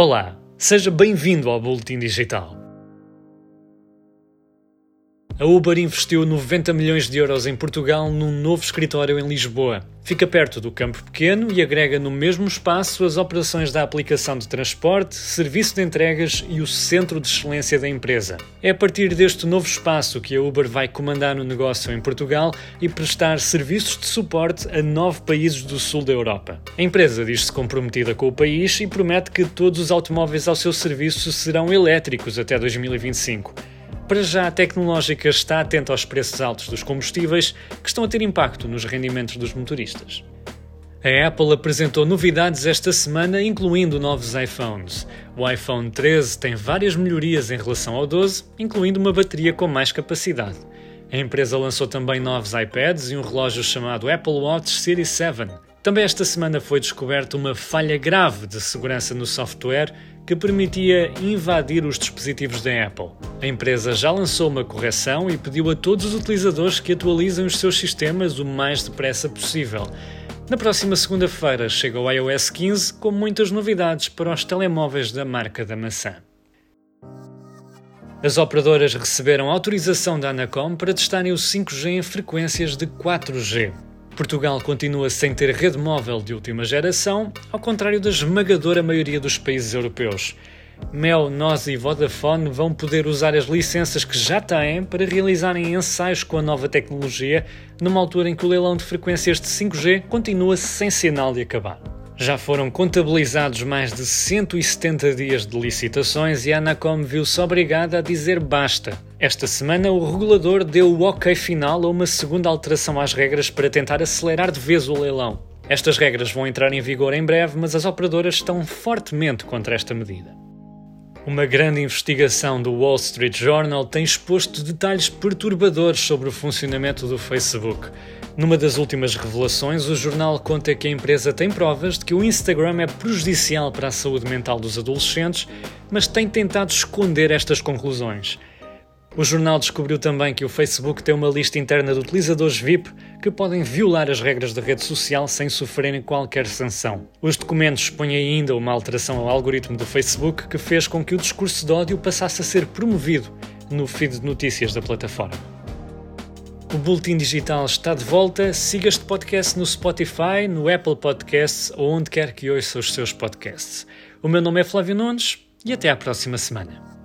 Olá, seja bem-vindo ao Boletim Digital. A Uber investiu 90 milhões de euros em Portugal num novo escritório em Lisboa. Fica perto do campo pequeno e agrega no mesmo espaço as operações da aplicação de transporte, serviço de entregas e o centro de excelência da empresa. É a partir deste novo espaço que a Uber vai comandar o negócio em Portugal e prestar serviços de suporte a nove países do sul da Europa. A empresa diz-se comprometida com o país e promete que todos os automóveis ao seu serviço serão elétricos até 2025. Para já, a tecnológica está atenta aos preços altos dos combustíveis que estão a ter impacto nos rendimentos dos motoristas. A Apple apresentou novidades esta semana, incluindo novos iPhones. O iPhone 13 tem várias melhorias em relação ao 12, incluindo uma bateria com mais capacidade. A empresa lançou também novos iPads e um relógio chamado Apple Watch Series 7. Também esta semana foi descoberta uma falha grave de segurança no software que permitia invadir os dispositivos da Apple. A empresa já lançou uma correção e pediu a todos os utilizadores que atualizem os seus sistemas o mais depressa possível. Na próxima segunda-feira chega o iOS 15 com muitas novidades para os telemóveis da marca da maçã. As operadoras receberam autorização da Anacom para testarem o 5G em frequências de 4G. Portugal continua sem ter rede móvel de última geração, ao contrário da esmagadora maioria dos países europeus. Mel, Nós e Vodafone vão poder usar as licenças que já têm para realizarem ensaios com a nova tecnologia, numa altura em que o leilão de frequências de 5G continua sem sinal de acabar. Já foram contabilizados mais de 170 dias de licitações e a Anacom viu-se obrigada a dizer basta. Esta semana, o regulador deu o ok final a uma segunda alteração às regras para tentar acelerar de vez o leilão. Estas regras vão entrar em vigor em breve, mas as operadoras estão fortemente contra esta medida. Uma grande investigação do Wall Street Journal tem exposto detalhes perturbadores sobre o funcionamento do Facebook. Numa das últimas revelações, o jornal conta que a empresa tem provas de que o Instagram é prejudicial para a saúde mental dos adolescentes, mas tem tentado esconder estas conclusões. O jornal descobriu também que o Facebook tem uma lista interna de utilizadores VIP que podem violar as regras da rede social sem sofrerem qualquer sanção. Os documentos expõem ainda uma alteração ao algoritmo do Facebook que fez com que o discurso de ódio passasse a ser promovido no feed de notícias da plataforma. O Boletim Digital está de volta. Siga este podcast no Spotify, no Apple Podcasts ou onde quer que ouça os seus podcasts. O meu nome é Flávio Nunes e até à próxima semana.